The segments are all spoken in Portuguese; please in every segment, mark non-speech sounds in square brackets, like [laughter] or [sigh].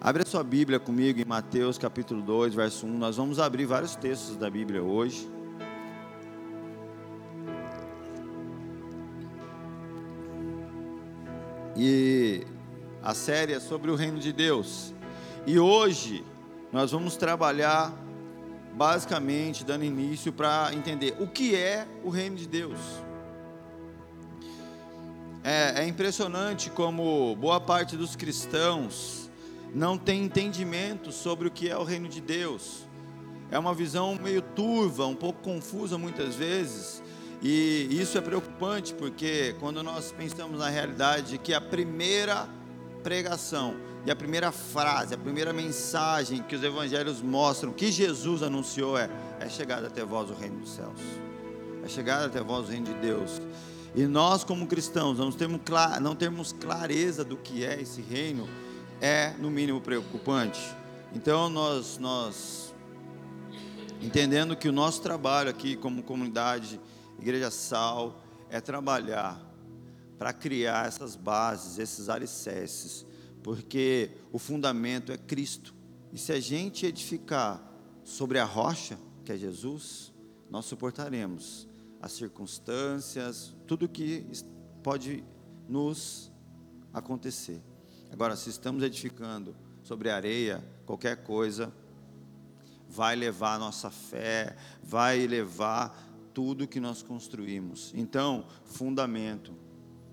Abre a sua Bíblia comigo em Mateus capítulo 2, verso 1. Nós vamos abrir vários textos da Bíblia hoje. E a série é sobre o reino de Deus. E hoje nós vamos trabalhar basicamente dando início para entender o que é o reino de Deus. É, é impressionante como boa parte dos cristãos não tem entendimento sobre o que é o reino de Deus. É uma visão meio turva, um pouco confusa muitas vezes, e isso é preocupante porque quando nós pensamos na realidade que a primeira pregação e a primeira frase, a primeira mensagem que os evangelhos mostram que Jesus anunciou é: é chegada até vós o reino dos céus, é chegada até vós o reino de Deus. E nós, como cristãos, não temos, não temos clareza do que é esse reino, é, no mínimo, preocupante. Então, nós, nós entendendo que o nosso trabalho aqui, como comunidade, Igreja Sal, é trabalhar para criar essas bases, esses alicerces, porque o fundamento é Cristo. E se a gente edificar sobre a rocha, que é Jesus, nós suportaremos as circunstâncias, tudo que pode nos acontecer. Agora, se estamos edificando sobre areia, qualquer coisa vai levar a nossa fé, vai levar tudo que nós construímos. Então, fundamento,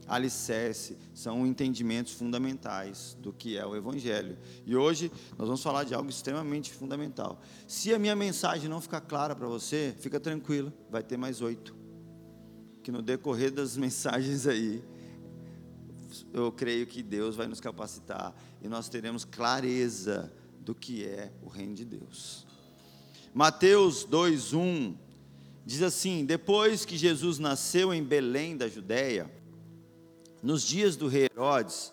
alicerce, são entendimentos fundamentais do que é o Evangelho. E hoje nós vamos falar de algo extremamente fundamental. Se a minha mensagem não ficar clara para você, fica tranquilo, vai ter mais oito. Que no decorrer das [laughs] mensagens aí, eu creio que Deus vai nos capacitar e nós teremos clareza do que é o reino de Deus. Mateus 2:1 diz assim: Depois que Jesus nasceu em Belém da Judéia, nos dias do rei Herodes,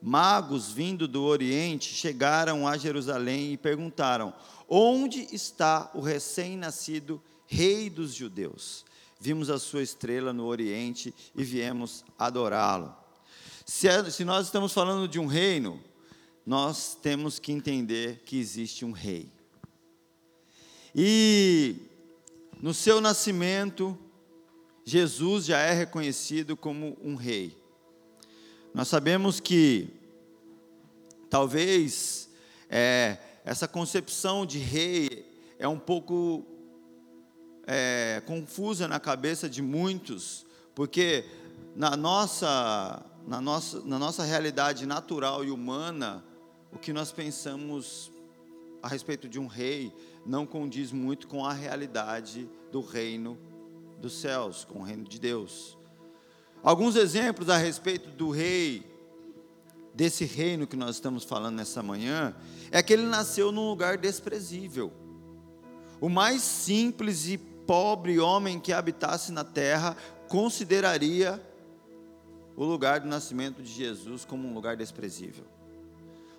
magos vindo do Oriente chegaram a Jerusalém e perguntaram: Onde está o recém-nascido rei dos judeus? Vimos a sua estrela no Oriente e viemos adorá-lo. Se, é, se nós estamos falando de um reino, nós temos que entender que existe um rei. E no seu nascimento, Jesus já é reconhecido como um rei. Nós sabemos que talvez é, essa concepção de rei é um pouco é, confusa na cabeça de muitos, porque na nossa na nossa, na nossa realidade natural e humana, o que nós pensamos a respeito de um rei não condiz muito com a realidade do reino dos céus, com o reino de Deus. Alguns exemplos a respeito do rei, desse reino que nós estamos falando nessa manhã, é que ele nasceu num lugar desprezível. O mais simples e pobre homem que habitasse na terra consideraria o lugar do nascimento de Jesus como um lugar desprezível.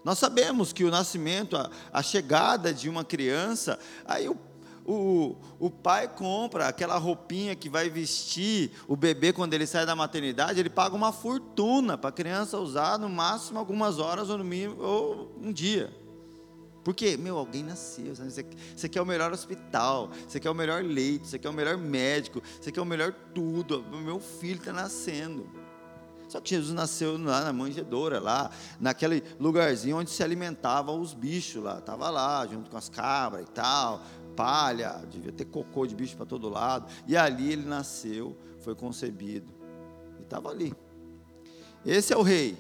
Nós sabemos que o nascimento, a, a chegada de uma criança, aí o, o, o pai compra aquela roupinha que vai vestir o bebê quando ele sai da maternidade, ele paga uma fortuna para a criança usar no máximo algumas horas ou no mínimo ou um dia. Porque, meu, alguém nasceu, Você, você quer o melhor hospital, você quer o melhor leito, você quer o melhor médico, você quer o melhor tudo. Meu filho está nascendo. Só que Jesus nasceu lá na manjedoura, lá, naquele lugarzinho onde se alimentavam os bichos lá. Estava lá, junto com as cabras e tal, palha, devia ter cocô de bicho para todo lado. E ali ele nasceu, foi concebido. E estava ali. Esse é o rei.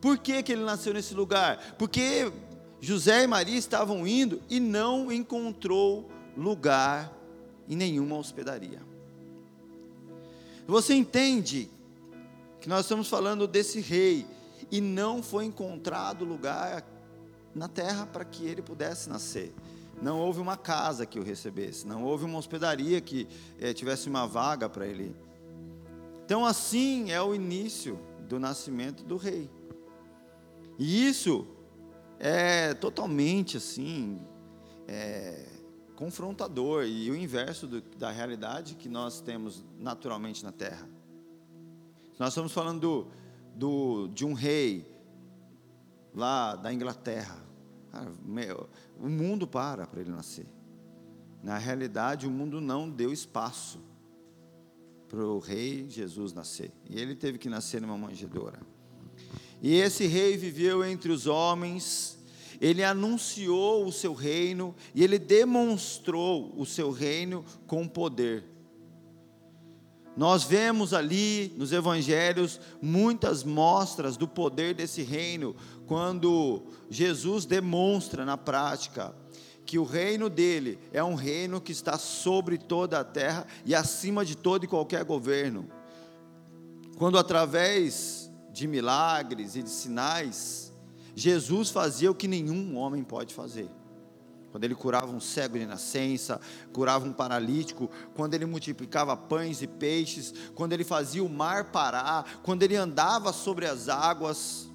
Por que, que ele nasceu nesse lugar? Porque José e Maria estavam indo e não encontrou lugar em nenhuma hospedaria. Você entende que nós estamos falando desse rei e não foi encontrado lugar na terra para que ele pudesse nascer. Não houve uma casa que o recebesse, não houve uma hospedaria que eh, tivesse uma vaga para ele. Então, assim é o início do nascimento do rei. E isso é totalmente assim, é, confrontador e o inverso do, da realidade que nós temos naturalmente na terra. Nós estamos falando do, do, de um rei lá da Inglaterra, o mundo para para ele nascer. Na realidade, o mundo não deu espaço para o rei Jesus nascer. E ele teve que nascer numa manjedoura. E esse rei viveu entre os homens, ele anunciou o seu reino e ele demonstrou o seu reino com poder. Nós vemos ali nos evangelhos muitas mostras do poder desse reino, quando Jesus demonstra na prática que o reino dele é um reino que está sobre toda a terra e acima de todo e qualquer governo. Quando através de milagres e de sinais, Jesus fazia o que nenhum homem pode fazer. Quando ele curava um cego de nascença, curava um paralítico, quando ele multiplicava pães e peixes, quando ele fazia o mar parar, quando ele andava sobre as águas,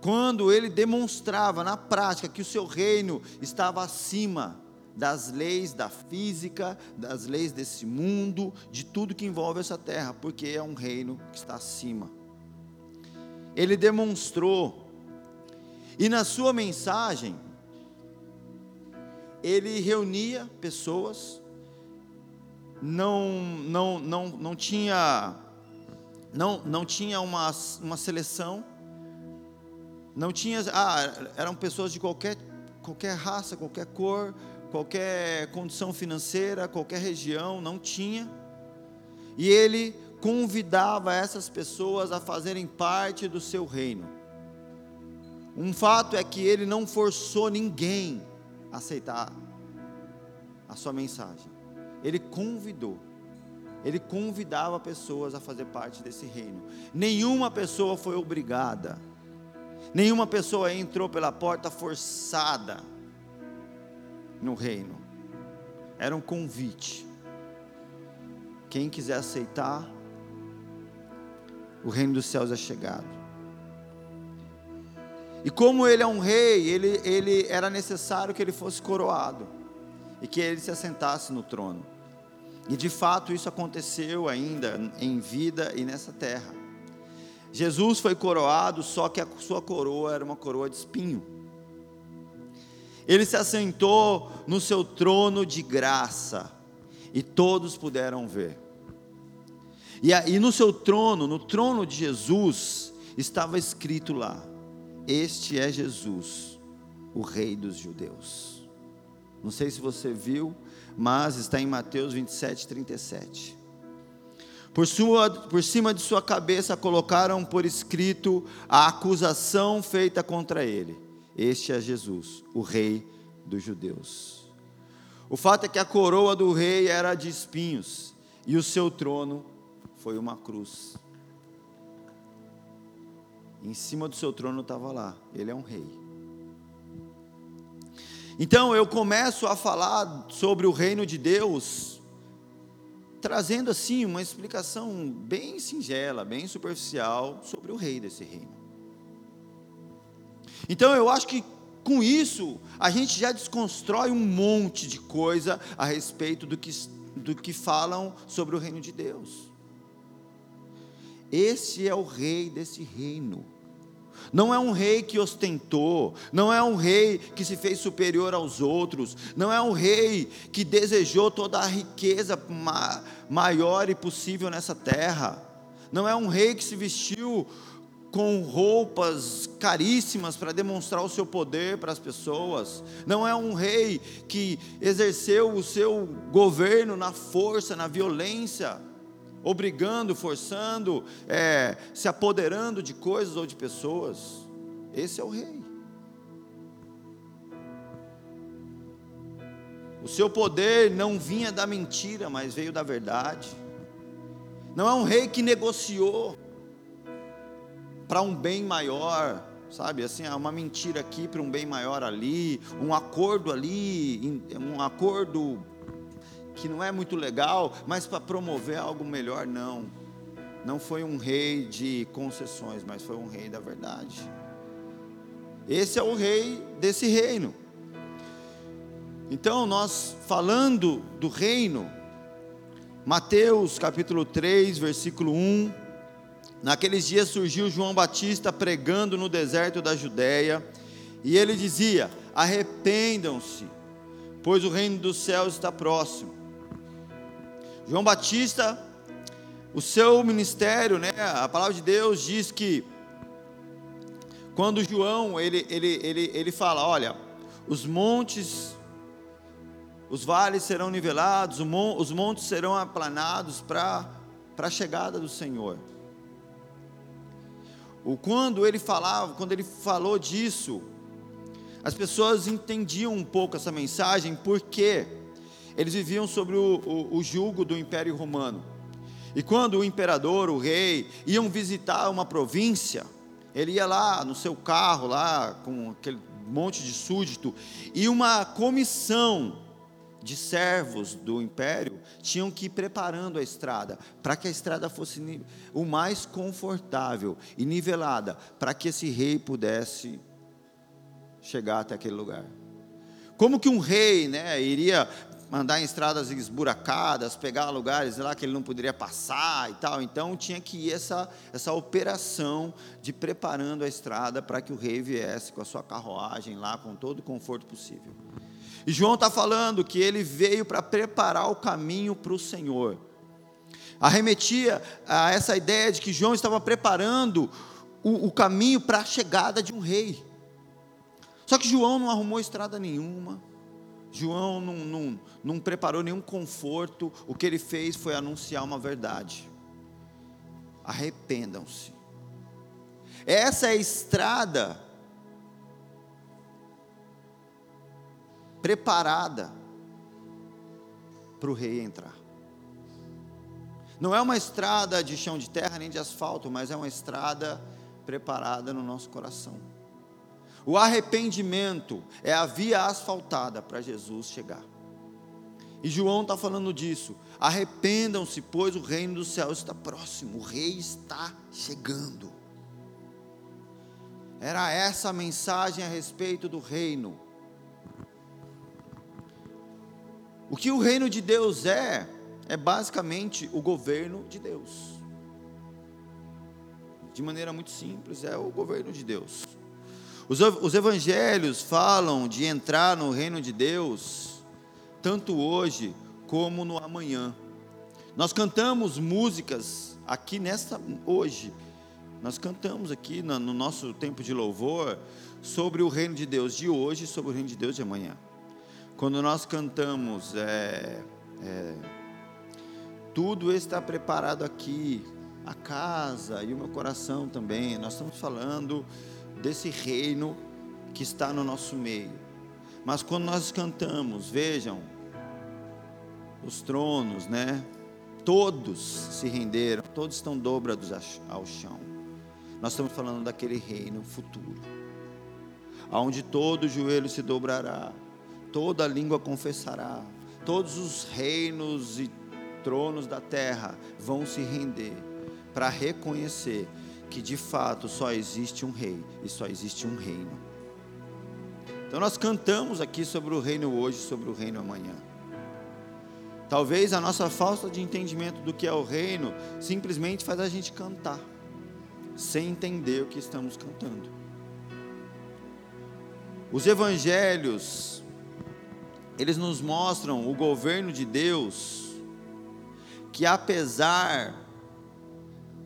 quando ele demonstrava na prática que o seu reino estava acima das leis da física, das leis desse mundo, de tudo que envolve essa terra, porque é um reino que está acima. Ele demonstrou, e na sua mensagem, ele reunia pessoas, não, não, não, não tinha, não, não tinha uma, uma seleção, não tinha, ah, eram pessoas de qualquer, qualquer raça, qualquer cor, qualquer condição financeira, qualquer região, não tinha. E ele convidava essas pessoas a fazerem parte do seu reino. Um fato é que ele não forçou ninguém aceitar a sua mensagem. Ele convidou. Ele convidava pessoas a fazer parte desse reino. Nenhuma pessoa foi obrigada Nenhuma pessoa entrou pela porta forçada no reino. Era um convite. Quem quiser aceitar, o reino dos céus é chegado. E como ele é um rei, ele, ele era necessário que ele fosse coroado e que ele se assentasse no trono. E de fato isso aconteceu ainda em vida e nessa terra. Jesus foi coroado, só que a sua coroa era uma coroa de espinho. Ele se assentou no seu trono de graça, e todos puderam ver. E, e no seu trono, no trono de Jesus, estava escrito lá: Este é Jesus, o Rei dos Judeus. Não sei se você viu, mas está em Mateus 27, 37. Por, sua, por cima de sua cabeça colocaram por escrito a acusação feita contra ele. Este é Jesus, o Rei dos Judeus. O fato é que a coroa do rei era de espinhos e o seu trono foi uma cruz. Em cima do seu trono estava lá, ele é um rei. Então eu começo a falar sobre o reino de Deus trazendo assim uma explicação bem singela, bem superficial sobre o rei desse reino. Então eu acho que com isso a gente já desconstrói um monte de coisa a respeito do que, do que falam sobre o reino de Deus. Esse é o rei desse reino. Não é um rei que ostentou, não é um rei que se fez superior aos outros, não é um rei que desejou toda a riqueza ma maior e possível nessa terra, não é um rei que se vestiu com roupas caríssimas para demonstrar o seu poder para as pessoas, não é um rei que exerceu o seu governo na força, na violência obrigando, forçando, é, se apoderando de coisas ou de pessoas. Esse é o rei. O seu poder não vinha da mentira, mas veio da verdade. Não é um rei que negociou para um bem maior, sabe? Assim, uma mentira aqui para um bem maior ali, um acordo ali, um acordo que não é muito legal, mas para promover algo melhor, não. Não foi um rei de concessões, mas foi um rei da verdade. Esse é o rei desse reino. Então, nós falando do reino, Mateus capítulo 3, versículo 1. Naqueles dias surgiu João Batista pregando no deserto da Judéia E ele dizia: Arrependam-se, pois o reino dos céus está próximo. João Batista, o seu ministério, né, a palavra de Deus diz que quando João ele, ele, ele, ele fala, olha, os montes, os vales serão nivelados, os montes serão aplanados para a chegada do Senhor. O, quando ele falava, quando ele falou disso, as pessoas entendiam um pouco essa mensagem porque eles viviam sobre o, o, o jugo do Império Romano. E quando o imperador, o rei, iam visitar uma província, ele ia lá no seu carro, lá com aquele monte de súdito, e uma comissão de servos do império tinham que ir preparando a estrada, para que a estrada fosse o mais confortável e nivelada, para que esse rei pudesse chegar até aquele lugar. Como que um rei né, iria andar em estradas esburacadas, pegar lugares lá que ele não poderia passar e tal. Então tinha que ir essa, essa operação de preparando a estrada para que o rei viesse com a sua carruagem lá com todo o conforto possível. E João está falando que ele veio para preparar o caminho para o Senhor. Arremetia a essa ideia de que João estava preparando o, o caminho para a chegada de um rei. Só que João não arrumou estrada nenhuma, João não, não, não preparou nenhum conforto, o que ele fez foi anunciar uma verdade. Arrependam-se. Essa é a estrada preparada para o rei entrar. Não é uma estrada de chão de terra nem de asfalto, mas é uma estrada preparada no nosso coração. O arrependimento é a via asfaltada para Jesus chegar. E João está falando disso. Arrependam-se, pois o reino dos céus está próximo, o rei está chegando. Era essa a mensagem a respeito do reino. O que o reino de Deus é, é basicamente o governo de Deus. De maneira muito simples, é o governo de Deus. Os, os evangelhos falam de entrar no reino de Deus, tanto hoje como no amanhã. Nós cantamos músicas aqui nesta hoje. Nós cantamos aqui no, no nosso tempo de louvor sobre o reino de Deus de hoje e sobre o reino de Deus de amanhã. Quando nós cantamos, é, é, tudo está preparado aqui, a casa e o meu coração também. Nós estamos falando desse reino que está no nosso meio. Mas quando nós cantamos, vejam, os tronos, né? Todos se renderam, todos estão dobrados ao chão. Nós estamos falando daquele reino futuro, aonde todo joelho se dobrará, toda língua confessará, todos os reinos e tronos da terra vão se render para reconhecer que de fato só existe um rei e só existe um reino. Então nós cantamos aqui sobre o reino hoje, sobre o reino amanhã. Talvez a nossa falta de entendimento do que é o reino simplesmente faz a gente cantar, sem entender o que estamos cantando. Os evangelhos eles nos mostram o governo de Deus, que apesar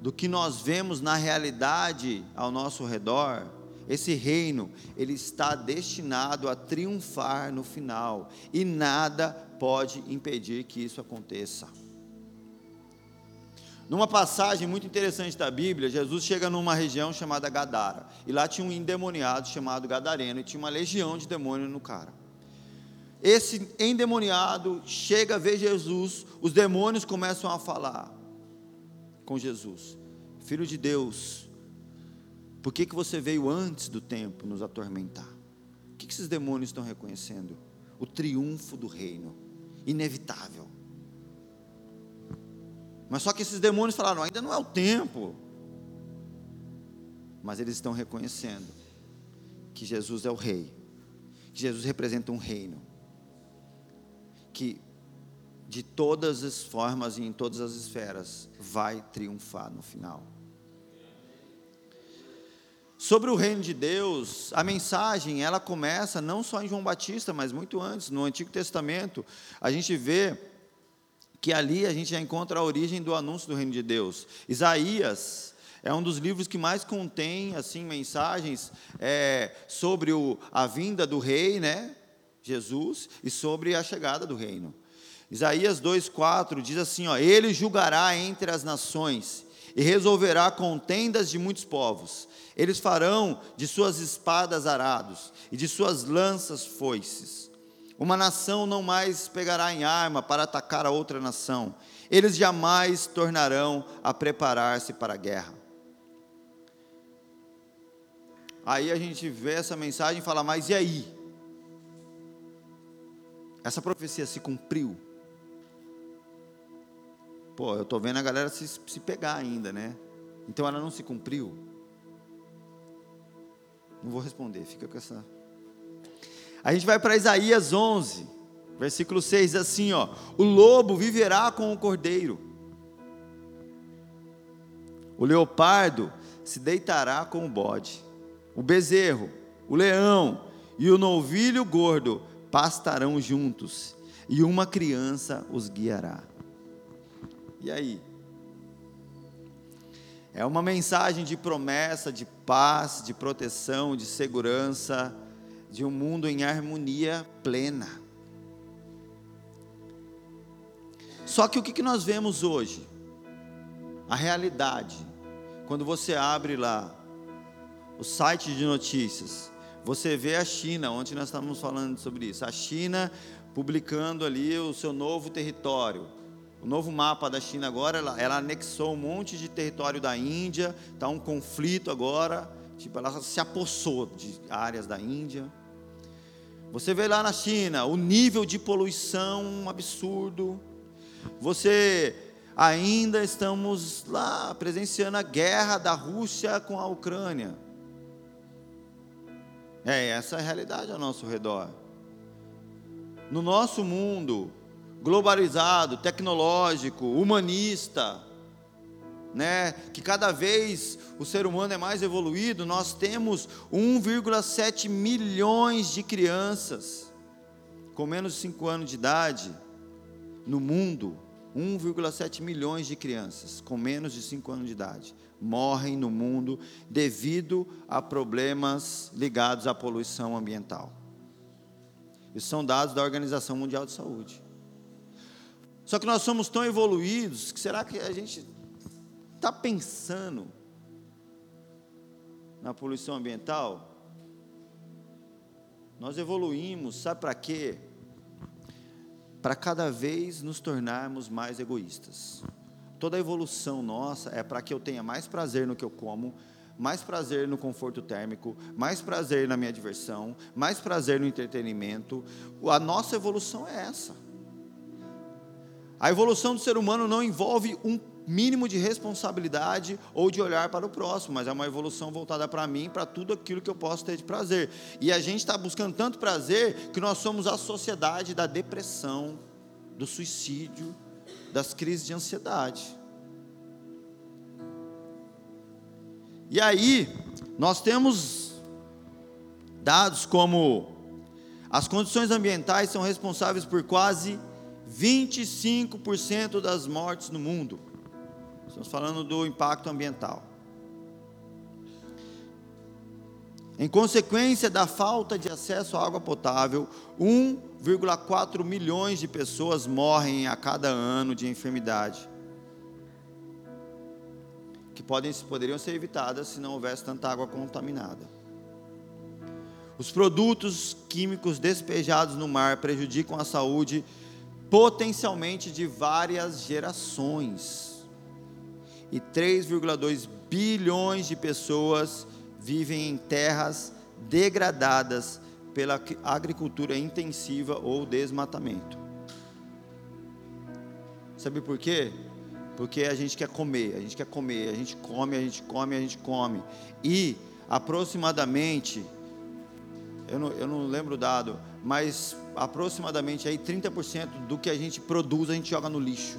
do que nós vemos na realidade ao nosso redor, esse reino, ele está destinado a triunfar no final, e nada pode impedir que isso aconteça. Numa passagem muito interessante da Bíblia, Jesus chega numa região chamada Gadara, e lá tinha um endemoniado chamado Gadareno, e tinha uma legião de demônio no cara. Esse endemoniado chega a ver Jesus, os demônios começam a falar com Jesus: Filho de Deus, por que, que você veio antes do tempo nos atormentar? O que, que esses demônios estão reconhecendo? O triunfo do reino, inevitável. Mas só que esses demônios falaram: ainda não é o tempo. Mas eles estão reconhecendo que Jesus é o rei, que Jesus representa um reino que de todas as formas e em todas as esferas vai triunfar no final. Sobre o reino de Deus, a mensagem, ela começa não só em João Batista, mas muito antes, no Antigo Testamento, a gente vê que ali a gente já encontra a origem do anúncio do reino de Deus. Isaías é um dos livros que mais contém assim mensagens é, sobre o, a vinda do rei, né, Jesus, e sobre a chegada do reino. Isaías 2,4 diz assim: ó, Ele julgará entre as nações e resolverá contendas de muitos povos. Eles farão de suas espadas arados e de suas lanças foices. Uma nação não mais pegará em arma para atacar a outra nação. Eles jamais tornarão a preparar-se para a guerra. Aí a gente vê essa mensagem e fala: Mas e aí? Essa profecia se cumpriu? Pô, eu estou vendo a galera se, se pegar ainda, né? Então ela não se cumpriu? Não vou responder, fica com essa. A gente vai para Isaías 11, versículo 6, assim, ó: O lobo viverá com o cordeiro. O leopardo se deitará com o bode. O bezerro, o leão e o novilho gordo pastarão juntos, e uma criança os guiará. E aí? É uma mensagem de promessa, de paz, de proteção, de segurança, de um mundo em harmonia plena. Só que o que nós vemos hoje? A realidade. Quando você abre lá o site de notícias, você vê a China, ontem nós estávamos falando sobre isso, a China publicando ali o seu novo território o novo mapa da China agora, ela, ela anexou um monte de território da Índia, está um conflito agora, tipo, ela se apossou de áreas da Índia. Você vê lá na China o nível de poluição absurdo. Você ainda estamos lá presenciando a guerra da Rússia com a Ucrânia. É essa é a realidade ao nosso redor. No nosso mundo, globalizado, tecnológico, humanista, né, que cada vez o ser humano é mais evoluído, nós temos 1,7 milhões de crianças com menos de 5 anos de idade no mundo. 1,7 milhões de crianças com menos de 5 anos de idade morrem no mundo devido a problemas ligados à poluição ambiental. Isso são dados da Organização Mundial de Saúde. Só que nós somos tão evoluídos que será que a gente está pensando na poluição ambiental? Nós evoluímos, sabe para quê? Para cada vez nos tornarmos mais egoístas. Toda a evolução nossa é para que eu tenha mais prazer no que eu como, mais prazer no conforto térmico, mais prazer na minha diversão, mais prazer no entretenimento. A nossa evolução é essa. A evolução do ser humano não envolve um mínimo de responsabilidade ou de olhar para o próximo, mas é uma evolução voltada para mim, para tudo aquilo que eu posso ter de prazer. E a gente está buscando tanto prazer que nós somos a sociedade da depressão, do suicídio, das crises de ansiedade. E aí, nós temos dados como as condições ambientais são responsáveis por quase 25% das mortes no mundo. Estamos falando do impacto ambiental. Em consequência da falta de acesso à água potável, 1,4 milhões de pessoas morrem a cada ano de enfermidade, que podem, poderiam ser evitadas se não houvesse tanta água contaminada. Os produtos químicos despejados no mar prejudicam a saúde potencialmente de várias gerações. E 3,2 bilhões de pessoas vivem em terras degradadas pela agricultura intensiva ou desmatamento. Sabe por quê? Porque a gente quer comer, a gente quer comer, a gente come, a gente come, a gente come. E aproximadamente, eu não, eu não lembro o dado, mas aproximadamente aí 30% do que a gente produz a gente joga no lixo.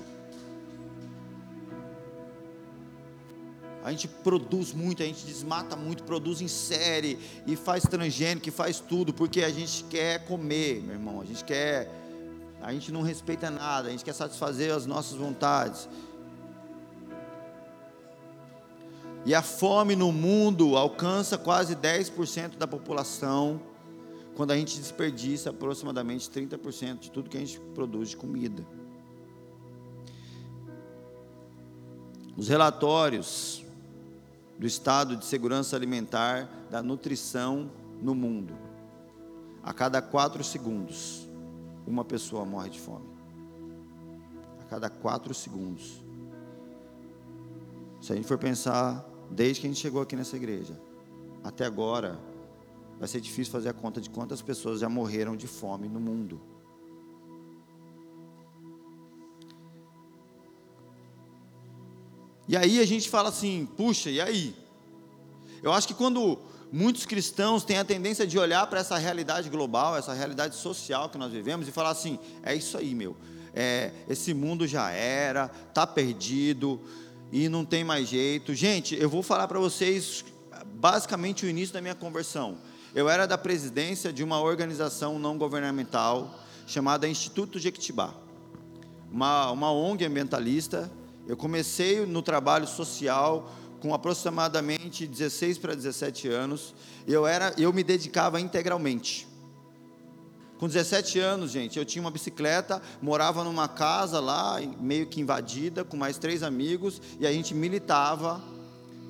A gente produz muito, a gente desmata muito, produz em série e faz transgênico, que faz tudo, porque a gente quer comer, meu irmão. A gente quer. A gente não respeita nada, a gente quer satisfazer as nossas vontades. E a fome no mundo alcança quase 10% da população, quando a gente desperdiça aproximadamente 30% de tudo que a gente produz de comida. Os relatórios do estado de segurança alimentar da nutrição no mundo. A cada quatro segundos, uma pessoa morre de fome. A cada quatro segundos. Se a gente for pensar, desde que a gente chegou aqui nessa igreja, até agora, vai ser difícil fazer a conta de quantas pessoas já morreram de fome no mundo. E aí a gente fala assim, puxa, e aí? Eu acho que quando muitos cristãos têm a tendência de olhar para essa realidade global, essa realidade social que nós vivemos e falar assim, é isso aí, meu. É, esse mundo já era, está perdido e não tem mais jeito. Gente, eu vou falar para vocês basicamente o início da minha conversão. Eu era da presidência de uma organização não governamental chamada Instituto Jequitibá, uma, uma ONG ambientalista eu comecei no trabalho social com aproximadamente 16 para 17 anos. Eu era, eu me dedicava integralmente. Com 17 anos, gente, eu tinha uma bicicleta, morava numa casa lá, meio que invadida, com mais três amigos, e a gente militava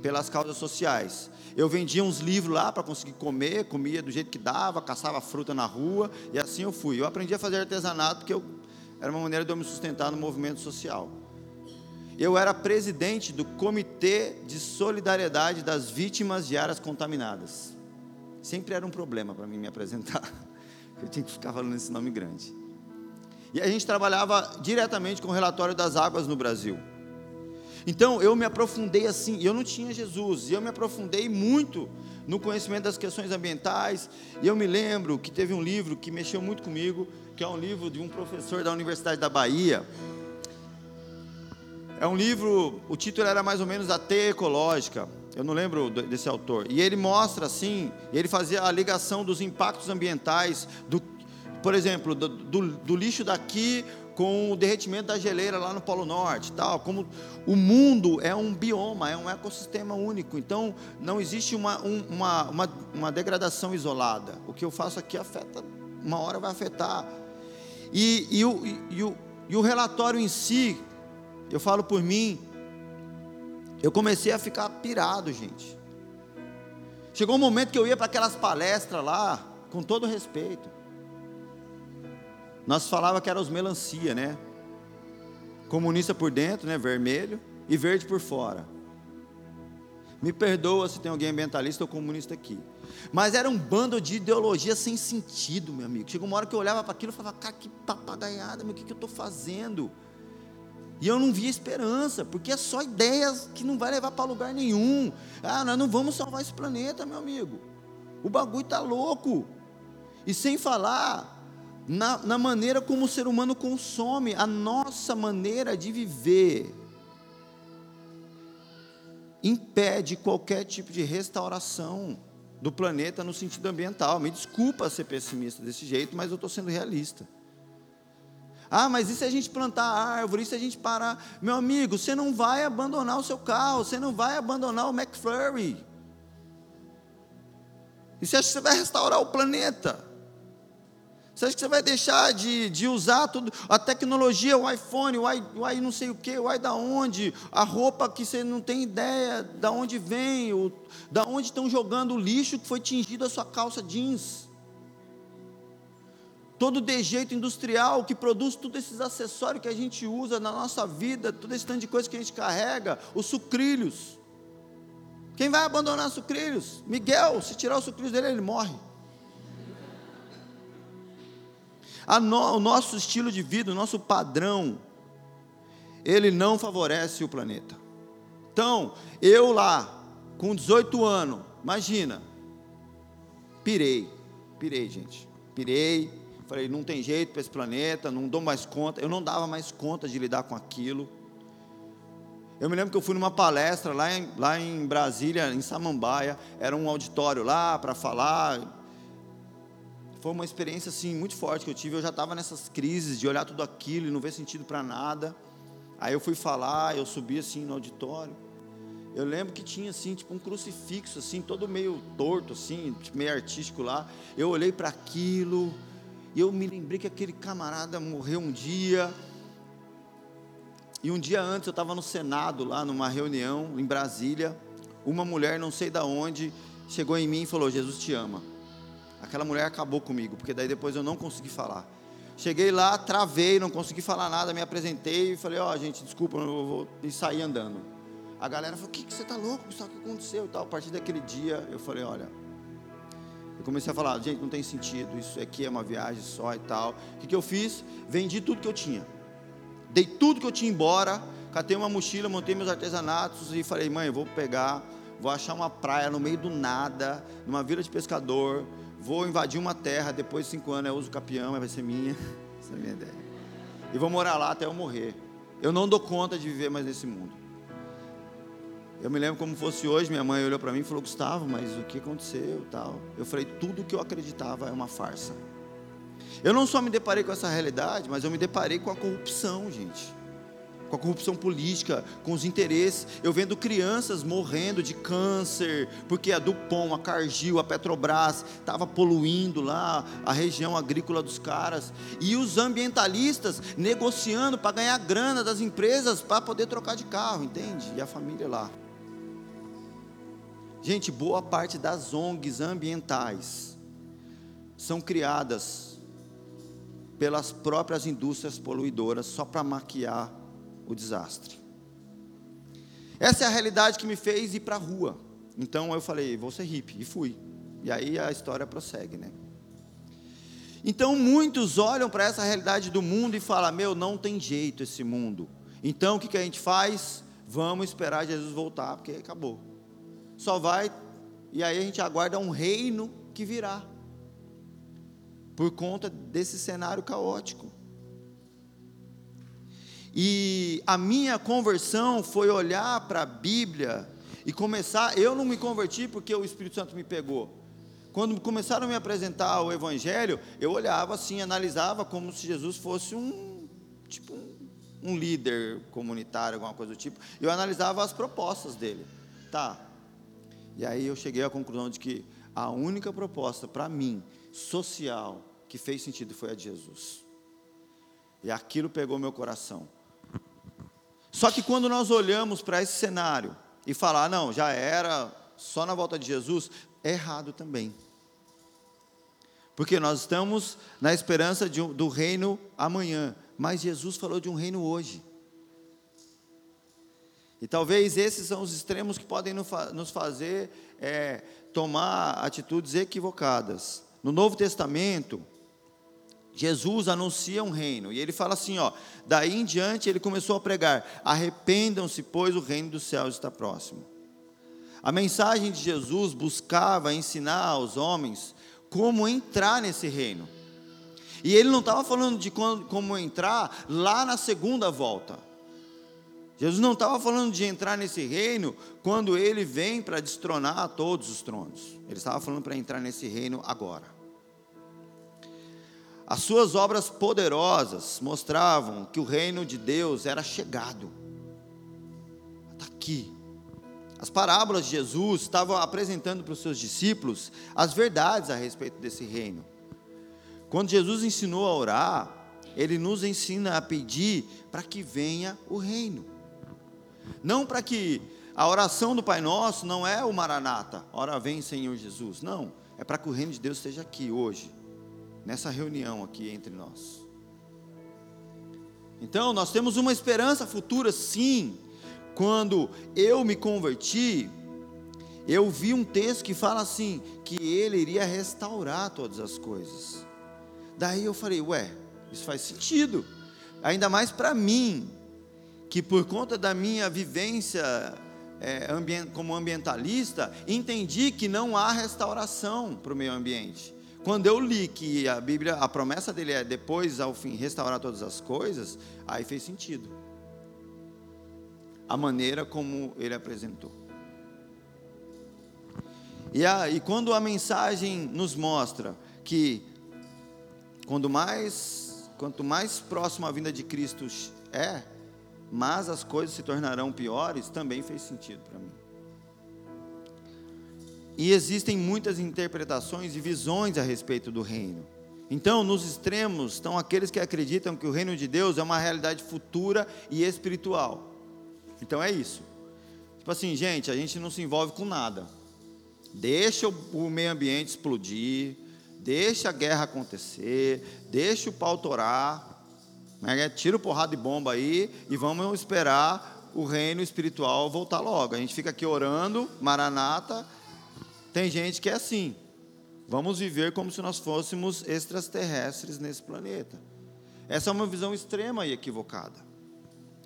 pelas causas sociais. Eu vendia uns livros lá para conseguir comer, comia do jeito que dava, caçava fruta na rua, e assim eu fui. Eu aprendi a fazer artesanato porque eu, era uma maneira de eu me sustentar no movimento social eu era presidente do Comitê de Solidariedade das Vítimas de Áreas Contaminadas. Sempre era um problema para mim me apresentar. [laughs] Eu tinha que ficar falando esse nome grande. E a gente trabalhava diretamente com o relatório das águas no Brasil. Então eu me aprofundei assim, eu não tinha Jesus, e eu me aprofundei muito no conhecimento das questões ambientais. E eu me lembro que teve um livro que mexeu muito comigo, que é um livro de um professor da Universidade da Bahia, é um livro, o título era mais ou menos A Teia Ecológica. Eu não lembro desse autor. E ele mostra assim, ele fazia a ligação dos impactos ambientais, do, por exemplo, do, do, do lixo daqui com o derretimento da geleira lá no Polo Norte, tal, como o mundo é um bioma, é um ecossistema único, então não existe uma, um, uma, uma, uma, degradação isolada. O que eu faço aqui afeta, uma hora vai afetar. E, e, o, e, o, e o relatório em si, eu falo por mim, eu comecei a ficar pirado, gente. Chegou um momento que eu ia para aquelas palestras lá, com todo respeito. Nós falava que era os melancia, né? Comunista por dentro, né? Vermelho e verde por fora. Me perdoa se tem alguém ambientalista ou comunista aqui. Mas era um bando de ideologia sem sentido, meu amigo. Chegou uma hora que eu olhava para aquilo e falava, cara, que papagaiada, meu, o que, que eu estou fazendo? E eu não via esperança, porque é só ideias que não vai levar para lugar nenhum. Ah, nós não vamos salvar esse planeta, meu amigo. O bagulho está louco. E sem falar na, na maneira como o ser humano consome, a nossa maneira de viver impede qualquer tipo de restauração do planeta no sentido ambiental. Me desculpa ser pessimista desse jeito, mas eu estou sendo realista. Ah, mas e se a gente plantar árvore? E se a gente parar? Meu amigo, você não vai abandonar o seu carro, você não vai abandonar o McFlurry. E você acha que você vai restaurar o planeta? Você acha que você vai deixar de, de usar tudo, a tecnologia, o iPhone, o i, o i não sei o que, o i da onde, a roupa que você não tem ideia da onde vem, o, da onde estão jogando o lixo que foi tingido a sua calça jeans todo o dejeito industrial que produz todos esses acessórios que a gente usa na nossa vida, todo esse tanto de coisa que a gente carrega, os sucrilhos. Quem vai abandonar sucrilhos? Miguel, se tirar os sucrilhos dele, ele morre. No, o nosso estilo de vida, o nosso padrão, ele não favorece o planeta. Então, eu lá, com 18 anos, imagina, pirei, pirei, gente, pirei, Falei, não tem jeito para esse planeta, não dou mais conta. Eu não dava mais conta de lidar com aquilo. Eu me lembro que eu fui numa palestra lá em, lá em Brasília, em Samambaia, era um auditório lá para falar. Foi uma experiência assim muito forte que eu tive. Eu já estava nessas crises de olhar tudo aquilo e não ver sentido para nada. Aí eu fui falar, eu subi assim no auditório. Eu lembro que tinha assim, tipo um crucifixo assim, todo meio torto assim, meio artístico lá. Eu olhei para aquilo e eu me lembrei que aquele camarada morreu um dia. E um dia antes eu estava no Senado lá numa reunião em Brasília. Uma mulher, não sei da onde, chegou em mim e falou: "Jesus te ama". Aquela mulher acabou comigo, porque daí depois eu não consegui falar. Cheguei lá, travei, não consegui falar nada, me apresentei e falei: "Ó, oh, gente, desculpa, eu vou e andando". A galera falou: O que, que você está louco? O que aconteceu? E tal. A partir daquele dia, eu falei: Olha, eu comecei a falar: Gente, não tem sentido. Isso aqui é uma viagem só e tal. O que, que eu fiz? Vendi tudo que eu tinha. Dei tudo que eu tinha embora. Catei uma mochila, montei meus artesanatos e falei: Mãe, eu vou pegar, vou achar uma praia no meio do nada, numa vila de pescador. Vou invadir uma terra. Depois de cinco anos eu uso capião, vai ser minha. [laughs] Essa é a minha ideia. E vou morar lá até eu morrer. Eu não dou conta de viver mais nesse mundo. Eu me lembro como fosse hoje, minha mãe olhou para mim e falou: Gustavo, mas o que aconteceu? Tal. Eu falei: tudo que eu acreditava é uma farsa. Eu não só me deparei com essa realidade, mas eu me deparei com a corrupção, gente. Com a corrupção política, com os interesses. Eu vendo crianças morrendo de câncer, porque a Dupont, a Cargill, a Petrobras estava poluindo lá a região agrícola dos caras. E os ambientalistas negociando para ganhar grana das empresas para poder trocar de carro, entende? E a família lá. Gente, boa parte das ONGs ambientais são criadas pelas próprias indústrias poluidoras só para maquiar o desastre. Essa é a realidade que me fez ir para a rua. Então eu falei, vou ser hippie, e fui. E aí a história prossegue, né? Então muitos olham para essa realidade do mundo e falam: Meu, não tem jeito esse mundo. Então o que, que a gente faz? Vamos esperar Jesus voltar, porque acabou só vai, e aí a gente aguarda um reino que virá, por conta desse cenário caótico. E a minha conversão foi olhar para a Bíblia e começar. Eu não me converti porque o Espírito Santo me pegou. Quando começaram a me apresentar o Evangelho, eu olhava assim, analisava como se Jesus fosse um tipo um, líder comunitário, alguma coisa do tipo. Eu analisava as propostas dele. Tá, e aí eu cheguei à conclusão de que a única proposta para mim, social, que fez sentido foi a de Jesus. E aquilo pegou meu coração. Só que quando nós olhamos para esse cenário e falar, não, já era só na volta de Jesus, é errado também. Porque nós estamos na esperança do reino amanhã, mas Jesus falou de um reino hoje. E talvez esses são os extremos que podem nos fazer é, tomar atitudes equivocadas. No Novo Testamento, Jesus anuncia um reino, e ele fala assim: ó, daí em diante ele começou a pregar: arrependam-se, pois o reino dos céus está próximo. A mensagem de Jesus buscava ensinar aos homens como entrar nesse reino. E ele não estava falando de como entrar lá na segunda volta. Jesus não estava falando de entrar nesse reino quando ele vem para destronar todos os tronos. Ele estava falando para entrar nesse reino agora. As suas obras poderosas mostravam que o reino de Deus era chegado. Está aqui. As parábolas de Jesus estavam apresentando para os seus discípulos as verdades a respeito desse reino. Quando Jesus ensinou a orar, ele nos ensina a pedir para que venha o reino. Não para que a oração do Pai Nosso não é o Maranata, ora vem Senhor Jesus. Não, é para que o reino de Deus esteja aqui hoje, nessa reunião aqui entre nós. Então, nós temos uma esperança futura, sim. Quando eu me converti, eu vi um texto que fala assim: que ele iria restaurar todas as coisas. Daí eu falei, ué, isso faz sentido, ainda mais para mim, que por conta da minha vivência é, ambient, como ambientalista, entendi que não há restauração para o meio ambiente. Quando eu li que a Bíblia, a promessa dele é depois, ao fim, restaurar todas as coisas, aí fez sentido. a maneira como ele apresentou. E, a, e quando a mensagem nos mostra que quando mais, quanto mais próximo a vinda de Cristo é, mas as coisas se tornarão piores, também fez sentido para mim. E existem muitas interpretações e visões a respeito do reino. Então, nos extremos estão aqueles que acreditam que o reino de Deus é uma realidade futura e espiritual. Então é isso. Tipo assim, gente, a gente não se envolve com nada. Deixa o meio ambiente explodir, deixa a guerra acontecer, deixa o pau torar, né? tira o porrada de bomba aí e vamos esperar o reino espiritual voltar logo. A gente fica aqui orando, maranata. Tem gente que é assim. Vamos viver como se nós fôssemos extraterrestres nesse planeta. Essa é uma visão extrema e equivocada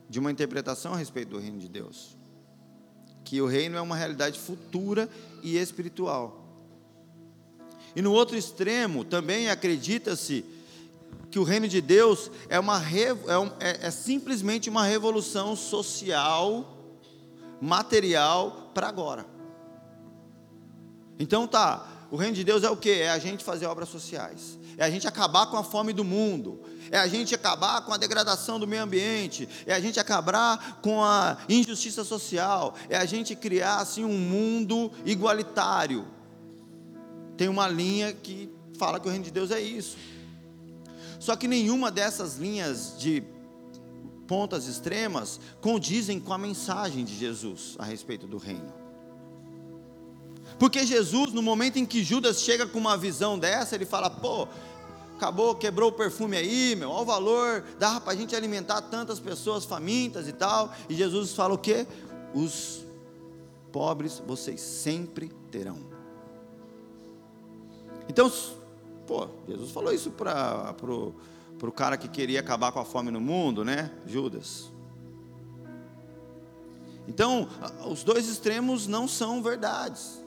de uma interpretação a respeito do reino de Deus. Que o reino é uma realidade futura e espiritual. E no outro extremo, também acredita-se que o reino de Deus é, uma, é, um, é, é simplesmente uma revolução social, material, para agora. Então tá, o reino de Deus é o que? É a gente fazer obras sociais, é a gente acabar com a fome do mundo, é a gente acabar com a degradação do meio ambiente, é a gente acabar com a injustiça social, é a gente criar assim um mundo igualitário. Tem uma linha que fala que o reino de Deus é isso. Só que nenhuma dessas linhas de pontas extremas condizem com a mensagem de Jesus a respeito do reino. Porque Jesus, no momento em que Judas chega com uma visão dessa, ele fala: pô, acabou, quebrou o perfume aí, meu, olha o valor, dava para a gente alimentar tantas pessoas famintas e tal. E Jesus fala o quê? Os pobres vocês sempre terão. Então, pô, Jesus falou isso para o cara que queria acabar com a fome no mundo, né? Judas. Então, os dois extremos não são verdades.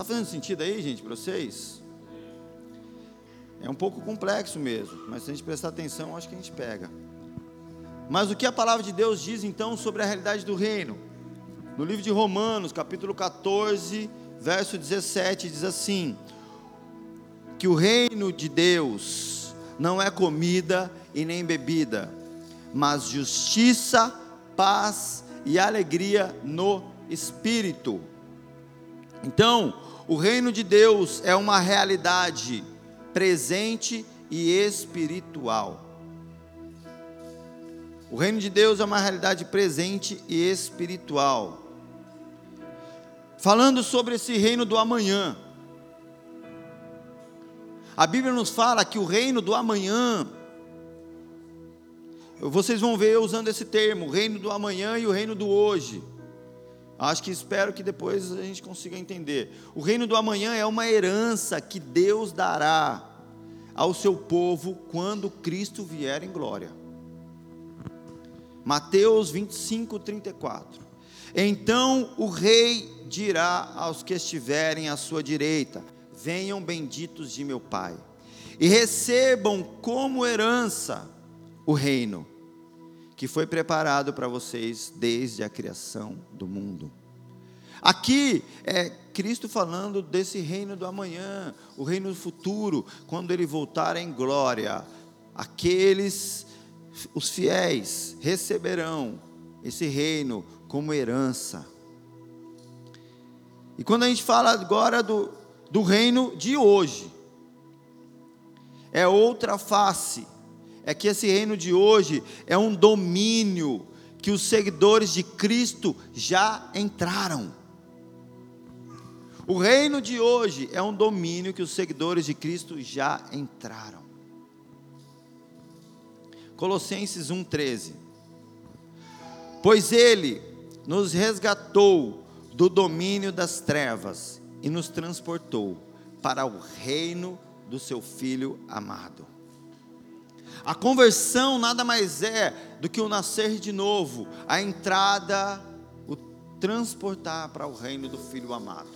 Está fazendo sentido aí, gente, para vocês? É um pouco complexo mesmo, mas se a gente prestar atenção, acho que a gente pega. Mas o que a palavra de Deus diz então sobre a realidade do reino? No livro de Romanos, capítulo 14, verso 17, diz assim: que o reino de Deus não é comida e nem bebida, mas justiça, paz e alegria no espírito. Então, o reino de Deus é uma realidade presente e espiritual. O reino de Deus é uma realidade presente e espiritual. Falando sobre esse reino do amanhã, a Bíblia nos fala que o reino do amanhã, vocês vão ver eu usando esse termo, o reino do amanhã e o reino do hoje. Acho que espero que depois a gente consiga entender. O reino do amanhã é uma herança que Deus dará ao seu povo quando Cristo vier em glória. Mateus 25, 34. Então o rei dirá aos que estiverem à sua direita: Venham benditos de meu Pai, e recebam como herança o reino que foi preparado para vocês desde a criação do mundo. Aqui é Cristo falando desse reino do amanhã, o reino do futuro, quando ele voltar em glória. Aqueles, os fiéis, receberão esse reino como herança. E quando a gente fala agora do, do reino de hoje, é outra face é que esse reino de hoje é um domínio que os seguidores de Cristo já entraram. O reino de hoje é um domínio que os seguidores de Cristo já entraram. Colossenses 1,13. Pois ele nos resgatou do domínio das trevas e nos transportou para o reino do seu Filho amado. A conversão nada mais é do que o nascer de novo, a entrada, o transportar para o reino do Filho amado.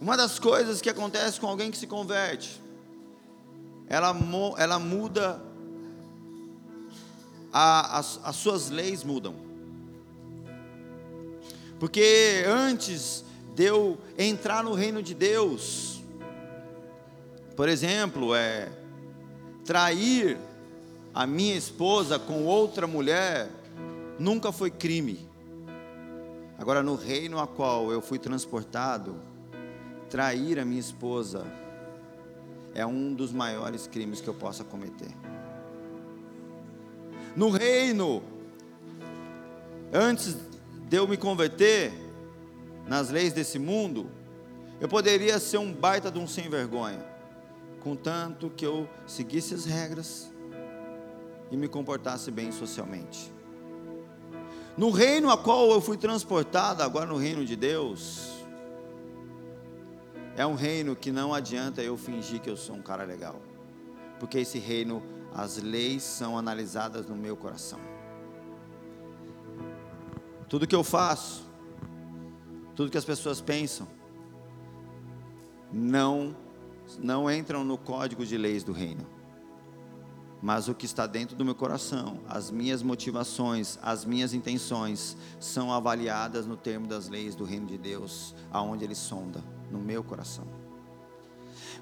Uma das coisas que acontece com alguém que se converte, ela, ela muda a, as, as suas leis mudam. Porque antes de eu entrar no reino de Deus, por exemplo, é trair a minha esposa com outra mulher nunca foi crime. Agora, no reino a qual eu fui transportado, trair a minha esposa é um dos maiores crimes que eu possa cometer. No reino, antes de eu me converter nas leis desse mundo, eu poderia ser um baita de um sem vergonha, contanto que eu seguisse as regras e me comportasse bem socialmente. No reino a qual eu fui transportado, agora no reino de Deus, é um reino que não adianta eu fingir que eu sou um cara legal, porque esse reino, as leis são analisadas no meu coração. Tudo que eu faço, tudo que as pessoas pensam, não não entram no código de leis do reino mas o que está dentro do meu coração, as minhas motivações, as minhas intenções, são avaliadas no termo das leis do reino de Deus, aonde Ele sonda, no meu coração.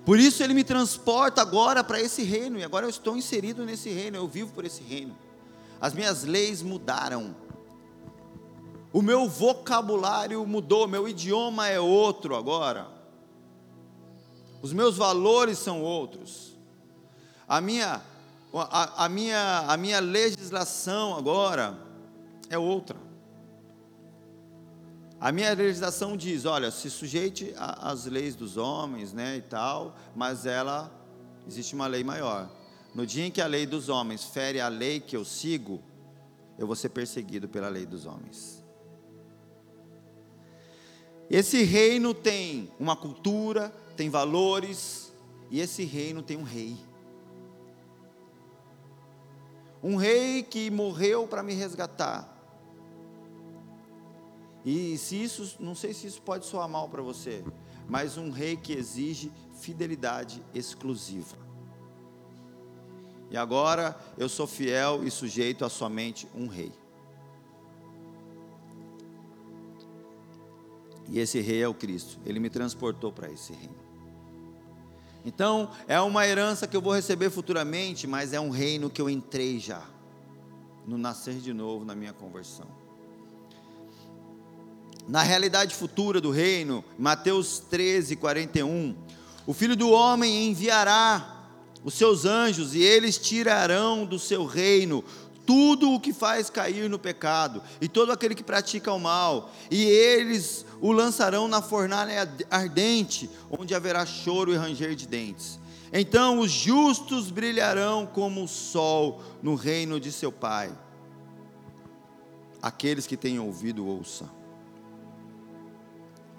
Por isso Ele me transporta agora para esse reino, e agora eu estou inserido nesse reino, eu vivo por esse reino. As minhas leis mudaram, o meu vocabulário mudou, meu idioma é outro agora, os meus valores são outros, a minha a, a, minha, a minha legislação agora é outra. A minha legislação diz, olha, se sujeite às leis dos homens, né, e tal, mas ela existe uma lei maior. No dia em que a lei dos homens fere a lei que eu sigo, eu vou ser perseguido pela lei dos homens. Esse reino tem uma cultura, tem valores, e esse reino tem um rei. Um rei que morreu para me resgatar. E se isso, não sei se isso pode soar mal para você, mas um rei que exige fidelidade exclusiva. E agora eu sou fiel e sujeito a somente um rei. E esse rei é o Cristo. Ele me transportou para esse reino. Então, é uma herança que eu vou receber futuramente, mas é um reino que eu entrei já, no nascer de novo, na minha conversão. Na realidade futura do reino, Mateus 13, 41, o filho do homem enviará os seus anjos e eles tirarão do seu reino tudo o que faz cair no pecado e todo aquele que pratica o mal, e eles o lançarão na fornalha ardente, onde haverá choro e ranger de dentes. Então os justos brilharão como o sol no reino de seu Pai. Aqueles que têm ouvido, ouça.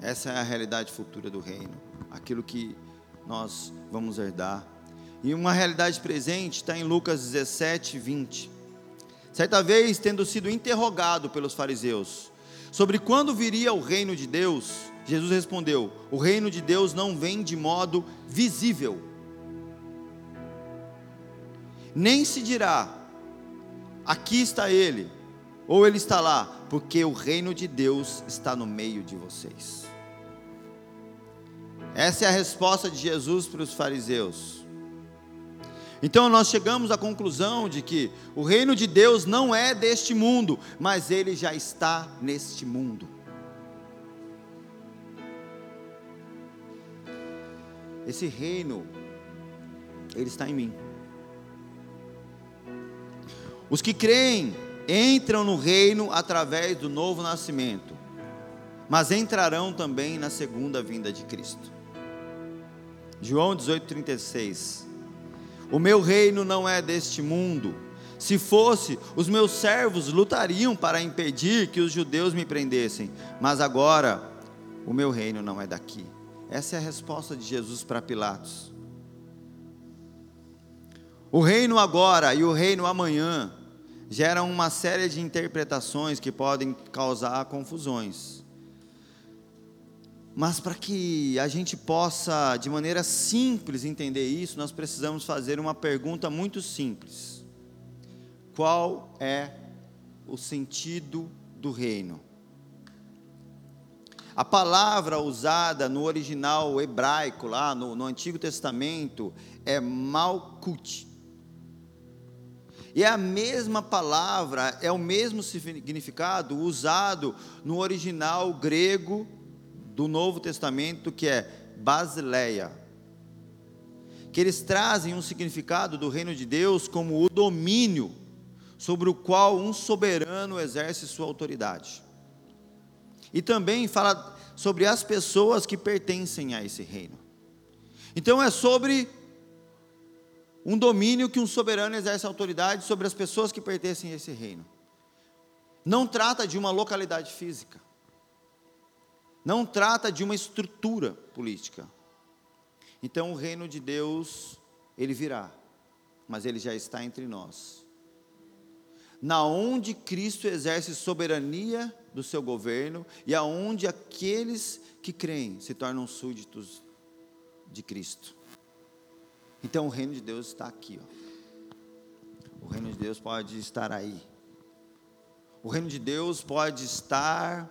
Essa é a realidade futura do reino, aquilo que nós vamos herdar. E uma realidade presente está em Lucas 17, 20. Certa vez, tendo sido interrogado pelos fariseus sobre quando viria o reino de Deus, Jesus respondeu: O reino de Deus não vem de modo visível, nem se dirá, aqui está ele, ou ele está lá, porque o reino de Deus está no meio de vocês. Essa é a resposta de Jesus para os fariseus. Então nós chegamos à conclusão de que o reino de Deus não é deste mundo, mas ele já está neste mundo. Esse reino, ele está em mim. Os que creem entram no reino através do novo nascimento, mas entrarão também na segunda vinda de Cristo. João 18,36 o meu reino não é deste mundo. Se fosse, os meus servos lutariam para impedir que os judeus me prendessem. Mas agora, o meu reino não é daqui. Essa é a resposta de Jesus para Pilatos. O reino agora e o reino amanhã geram uma série de interpretações que podem causar confusões. Mas para que a gente possa, de maneira simples, entender isso, nós precisamos fazer uma pergunta muito simples: qual é o sentido do reino. A palavra usada no original hebraico, lá no, no Antigo Testamento, é malkut. E é a mesma palavra, é o mesmo significado usado no original grego do Novo Testamento, que é basileia. Que eles trazem um significado do reino de Deus como o domínio sobre o qual um soberano exerce sua autoridade. E também fala sobre as pessoas que pertencem a esse reino. Então é sobre um domínio que um soberano exerce autoridade sobre as pessoas que pertencem a esse reino. Não trata de uma localidade física. Não trata de uma estrutura política. Então o reino de Deus, ele virá, mas ele já está entre nós na onde Cristo exerce soberania do seu governo e aonde aqueles que creem se tornam súditos de Cristo. Então o reino de Deus está aqui, ó. O reino de Deus pode estar aí. O reino de Deus pode estar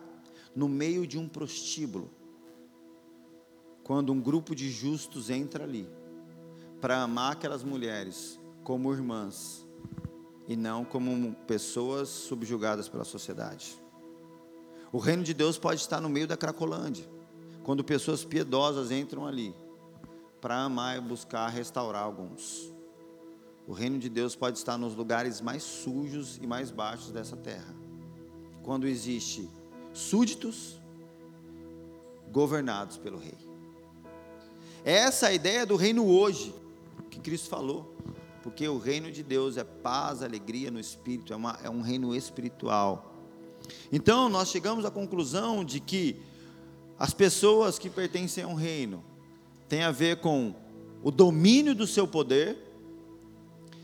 no meio de um prostíbulo. Quando um grupo de justos entra ali para amar aquelas mulheres como irmãs e não como pessoas subjugadas pela sociedade. O reino de Deus pode estar no meio da Cracolândia, quando pessoas piedosas entram ali para amar e buscar restaurar alguns. O reino de Deus pode estar nos lugares mais sujos e mais baixos dessa terra, quando existe súditos governados pelo rei. Essa é a ideia do reino hoje que Cristo falou porque o reino de Deus é paz, alegria no espírito, é, uma, é um reino espiritual. Então, nós chegamos à conclusão de que as pessoas que pertencem a um reino tem a ver com o domínio do seu poder,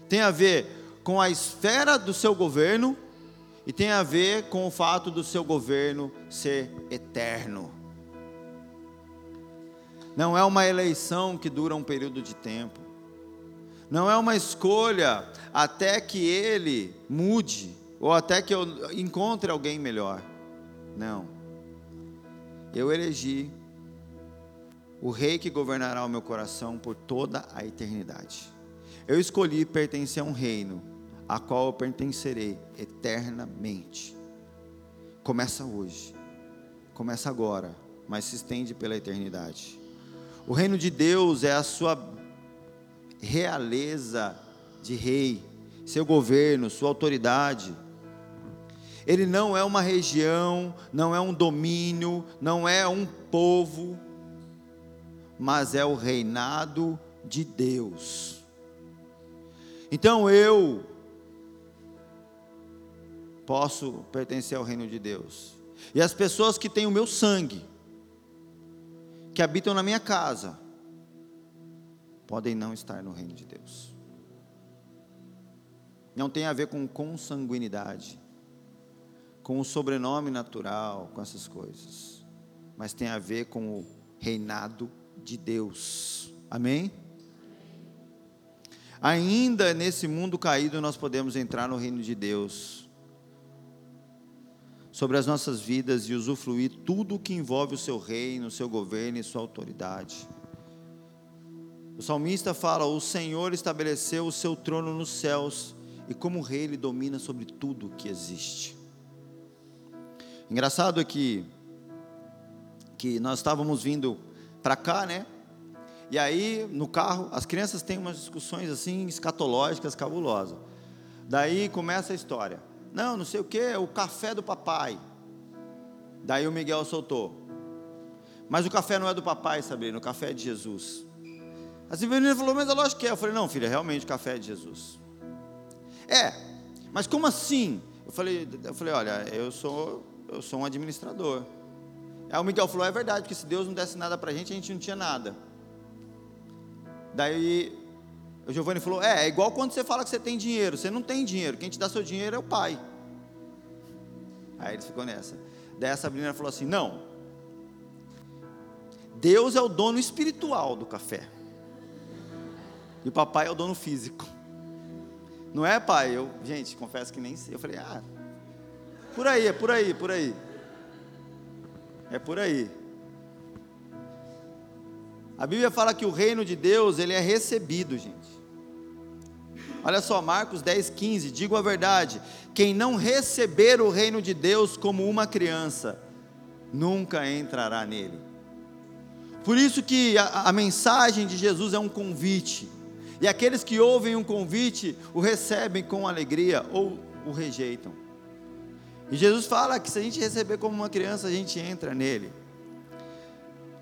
tem a ver com a esfera do seu governo e tem a ver com o fato do seu governo ser eterno. Não é uma eleição que dura um período de tempo. Não é uma escolha até que ele mude ou até que eu encontre alguém melhor. Não. Eu elegi o rei que governará o meu coração por toda a eternidade. Eu escolhi pertencer a um reino a qual eu pertencerei eternamente. Começa hoje, começa agora, mas se estende pela eternidade. O reino de Deus é a sua realeza de rei, seu governo, sua autoridade. Ele não é uma região, não é um domínio, não é um povo, mas é o reinado de Deus. Então eu posso pertencer ao reino de Deus. E as pessoas que têm o meu sangue, que habitam na minha casa, podem não estar no reino de Deus. Não tem a ver com consanguinidade, com o sobrenome natural, com essas coisas, mas tem a ver com o reinado de Deus. Amém? Ainda nesse mundo caído, nós podemos entrar no reino de Deus, sobre as nossas vidas e usufruir tudo o que envolve o seu reino, o seu governo e sua autoridade. O salmista fala: O Senhor estabeleceu o seu trono nos céus e, como rei, ele domina sobre tudo que existe. Engraçado é que, que nós estávamos vindo para cá, né? E aí, no carro, as crianças têm umas discussões assim escatológicas cabulosas. Daí começa a história. Não, não sei o que, é o café do papai. Daí o Miguel soltou. Mas o café não é do papai, Sabrina, o café é de Jesus. A Severina falou, mas é lógico que é. Eu falei, não, filha, realmente o café é de Jesus. É, mas como assim? Eu falei, eu falei, olha, eu sou, eu sou um administrador. Aí o Miguel falou, é verdade, porque se Deus não desse nada para a gente, a gente não tinha nada. Daí o Giovanni falou, é, é igual quando você fala que você tem dinheiro, você não tem dinheiro, quem te dá seu dinheiro é o pai. Aí ele ficou nessa. Daí a Sabrina falou assim, não, Deus é o dono espiritual do café. E o papai é o dono físico. Não é, pai? Eu, gente, confesso que nem sei. Eu falei, ah, por aí, é por aí, por aí. É por aí. A Bíblia fala que o reino de Deus, ele é recebido, gente. Olha só, Marcos 10, 15, digo a verdade: quem não receber o reino de Deus como uma criança, nunca entrará nele. Por isso que a, a mensagem de Jesus é um convite. E aqueles que ouvem um convite o recebem com alegria ou o rejeitam. E Jesus fala que se a gente receber como uma criança, a gente entra nele.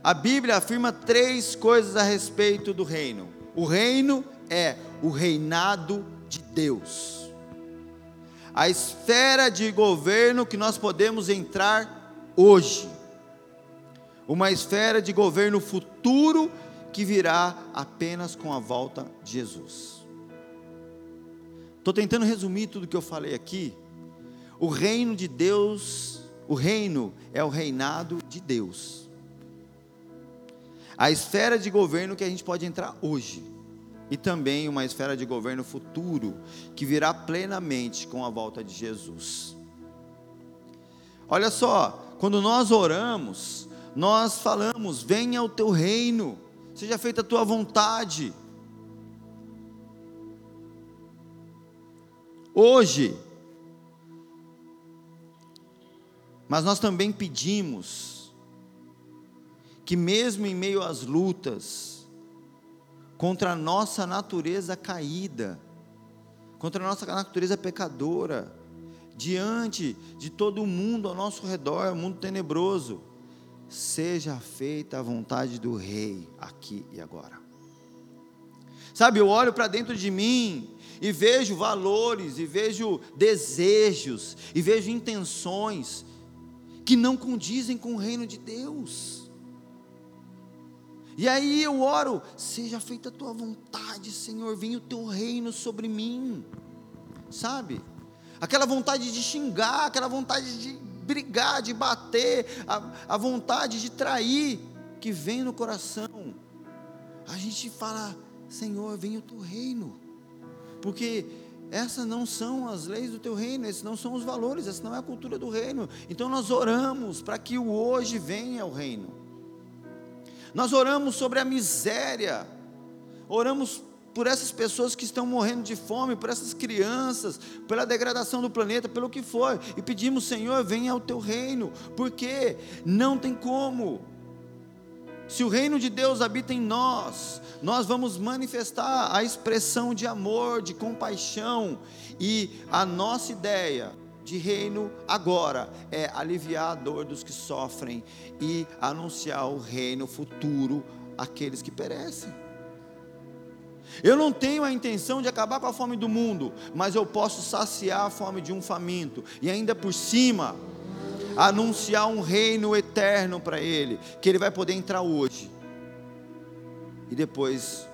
A Bíblia afirma três coisas a respeito do reino. O reino é o reinado de Deus. A esfera de governo que nós podemos entrar hoje. Uma esfera de governo futuro que virá apenas com a volta de Jesus. Estou tentando resumir tudo que eu falei aqui. O reino de Deus, o reino é o reinado de Deus. A esfera de governo que a gente pode entrar hoje. E também uma esfera de governo futuro, que virá plenamente com a volta de Jesus. Olha só, quando nós oramos, nós falamos: venha o teu reino seja feita a tua vontade. Hoje, mas nós também pedimos que, mesmo em meio às lutas, contra a nossa natureza caída, contra a nossa natureza pecadora, diante de todo o mundo ao nosso redor, o mundo tenebroso, seja feita a vontade do Rei aqui e agora. Sabe, eu olho para dentro de mim e vejo valores, e vejo desejos, e vejo intenções que não condizem com o reino de Deus. E aí eu oro, seja feita a tua vontade, Senhor, venha o teu reino sobre mim. Sabe? Aquela vontade de xingar, aquela vontade de brigar, de bater, a, a vontade de trair que vem no coração. A gente fala, Senhor, vem o teu reino, porque essas não são as leis do teu reino, esses não são os valores, essa não é a cultura do reino. Então nós oramos para que o hoje venha o reino. Nós oramos sobre a miséria, oramos por essas pessoas que estão morrendo de fome, por essas crianças, pela degradação do planeta, pelo que for, e pedimos, Senhor, venha ao teu reino, porque não tem como. Se o reino de Deus habita em nós, nós vamos manifestar a expressão de amor, de compaixão, e a nossa ideia de reino agora é aliviar a dor dos que sofrem e anunciar o reino futuro àqueles que perecem. Eu não tenho a intenção de acabar com a fome do mundo, mas eu posso saciar a fome de um faminto e ainda por cima anunciar um reino eterno para ele, que ele vai poder entrar hoje e depois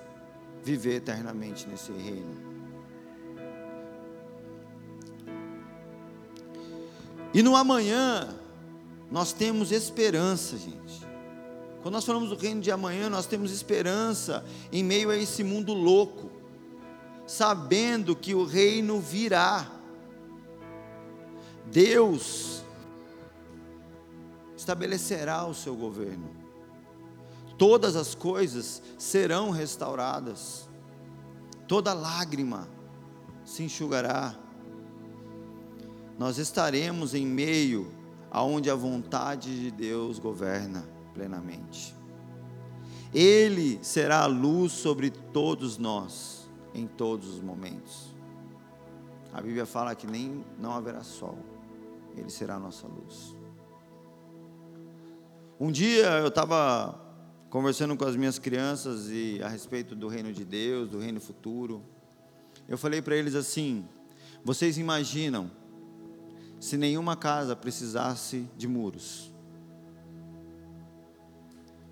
viver eternamente nesse reino. E no amanhã nós temos esperança, gente. Quando nós falamos do reino de amanhã, nós temos esperança em meio a esse mundo louco, sabendo que o reino virá. Deus estabelecerá o seu governo. Todas as coisas serão restauradas. Toda lágrima se enxugará. Nós estaremos em meio aonde a vontade de Deus governa plenamente. Ele será a luz sobre todos nós, em todos os momentos. A Bíblia fala que nem não haverá sol, Ele será a nossa luz. Um dia eu estava conversando com as minhas crianças e a respeito do reino de Deus, do reino futuro. Eu falei para eles assim: vocês imaginam se nenhuma casa precisasse de muros?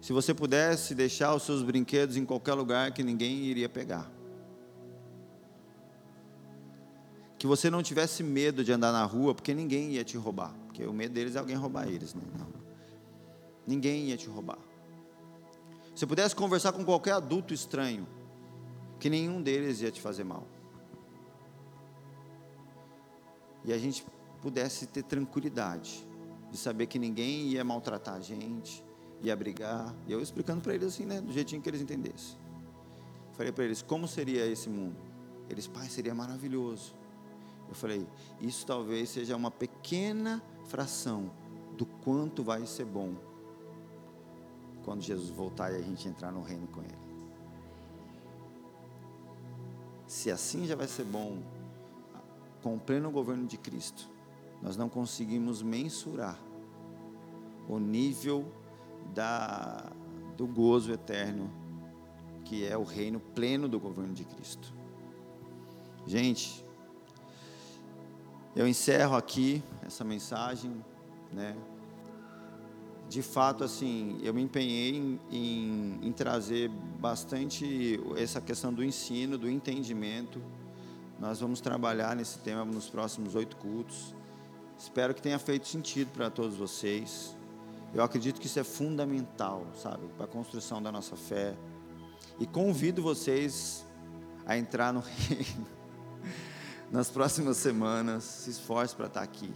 se você pudesse deixar os seus brinquedos em qualquer lugar que ninguém iria pegar. Que você não tivesse medo de andar na rua, porque ninguém ia te roubar. Porque o medo deles é alguém roubar eles. Né? Não. Ninguém ia te roubar. Se pudesse conversar com qualquer adulto estranho, que nenhum deles ia te fazer mal. e a gente pudesse ter tranquilidade de saber que ninguém ia maltratar a gente, ia brigar. E eu explicando para eles assim, né, do jeitinho que eles entendessem. Falei para eles como seria esse mundo. Eles, pai, seria maravilhoso. Eu falei, isso talvez seja uma pequena fração do quanto vai ser bom quando Jesus voltar e a gente entrar no reino com Ele. Se assim já vai ser bom, com o pleno governo de Cristo, nós não conseguimos mensurar o nível da, do gozo eterno, que é o reino pleno do governo de Cristo. Gente, eu encerro aqui essa mensagem, né? De fato, assim, eu me empenhei em, em, em trazer bastante essa questão do ensino, do entendimento. Nós vamos trabalhar nesse tema nos próximos oito cultos. Espero que tenha feito sentido para todos vocês. Eu acredito que isso é fundamental, sabe, para a construção da nossa fé. E convido vocês a entrar no [laughs] reino nas próximas semanas. Se esforce para estar aqui.